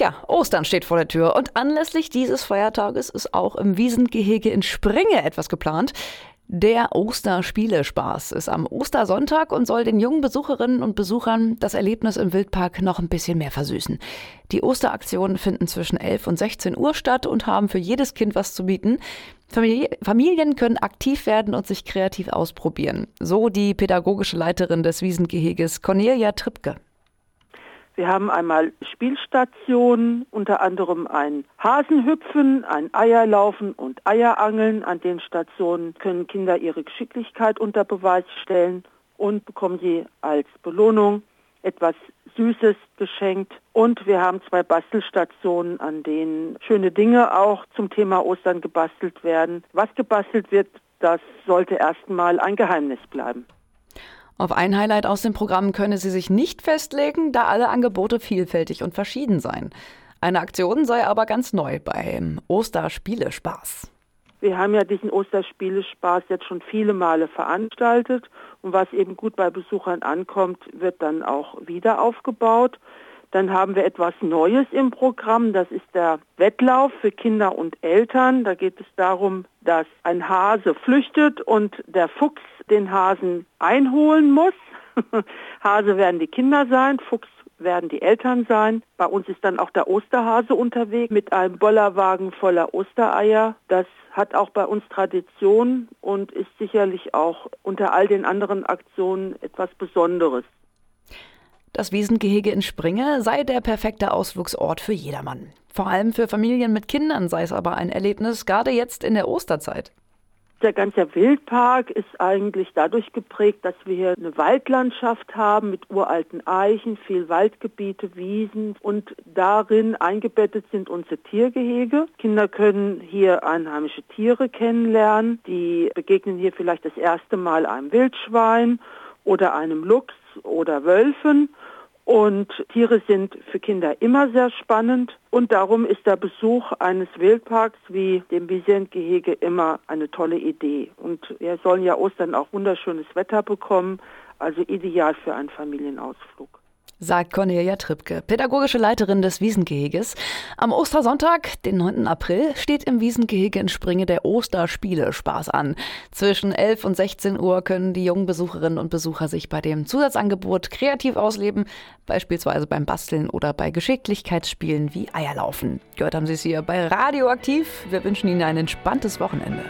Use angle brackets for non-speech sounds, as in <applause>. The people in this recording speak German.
Tja, Ostern steht vor der Tür und anlässlich dieses Feiertages ist auch im Wiesengehege in Springe etwas geplant. Der Osterspielespaß ist am Ostersonntag und soll den jungen Besucherinnen und Besuchern das Erlebnis im Wildpark noch ein bisschen mehr versüßen. Die Osteraktionen finden zwischen 11 und 16 Uhr statt und haben für jedes Kind was zu bieten. Familien können aktiv werden und sich kreativ ausprobieren. So die pädagogische Leiterin des Wiesengeheges Cornelia Trippke. Wir haben einmal Spielstationen, unter anderem ein Hasenhüpfen, ein Eierlaufen und Eierangeln. An den Stationen können Kinder ihre Geschicklichkeit unter Beweis stellen und bekommen sie als Belohnung etwas Süßes geschenkt. Und wir haben zwei Bastelstationen, an denen schöne Dinge auch zum Thema Ostern gebastelt werden. Was gebastelt wird, das sollte erstmal ein Geheimnis bleiben. Auf ein Highlight aus dem Programm könne sie sich nicht festlegen, da alle Angebote vielfältig und verschieden seien. Eine Aktion sei aber ganz neu beim Osterspielespaß. Wir haben ja diesen Osterspielespaß jetzt schon viele Male veranstaltet und was eben gut bei Besuchern ankommt, wird dann auch wieder aufgebaut. Dann haben wir etwas Neues im Programm, das ist der Wettlauf für Kinder und Eltern. Da geht es darum, dass ein Hase flüchtet und der Fuchs den Hasen einholen muss. <laughs> Hase werden die Kinder sein, Fuchs werden die Eltern sein. Bei uns ist dann auch der Osterhase unterwegs mit einem Bollerwagen voller Ostereier. Das hat auch bei uns Tradition und ist sicherlich auch unter all den anderen Aktionen etwas Besonderes. Das Wiesengehege in Springe sei der perfekte Ausflugsort für jedermann. Vor allem für Familien mit Kindern sei es aber ein Erlebnis, gerade jetzt in der Osterzeit. Der ganze Wildpark ist eigentlich dadurch geprägt, dass wir hier eine Waldlandschaft haben mit uralten Eichen, viel Waldgebiete, Wiesen und darin eingebettet sind unsere Tiergehege. Kinder können hier einheimische Tiere kennenlernen. Die begegnen hier vielleicht das erste Mal einem Wildschwein oder einem Luchs oder Wölfen und Tiere sind für Kinder immer sehr spannend. Und darum ist der Besuch eines Wildparks wie dem Vicent-Gehege immer eine tolle Idee. Und wir sollen ja Ostern auch wunderschönes Wetter bekommen, also ideal für einen Familienausflug sagt Cornelia Trippke, pädagogische Leiterin des Wiesengeheges. Am Ostersonntag, den 9. April, steht im Wiesengehege in Springe der Osterspiele-Spaß an. Zwischen 11 und 16 Uhr können die jungen Besucherinnen und Besucher sich bei dem Zusatzangebot kreativ ausleben, beispielsweise beim Basteln oder bei Geschicklichkeitsspielen wie Eierlaufen. Gehört haben Sie es hier bei Radioaktiv. Wir wünschen Ihnen ein entspanntes Wochenende.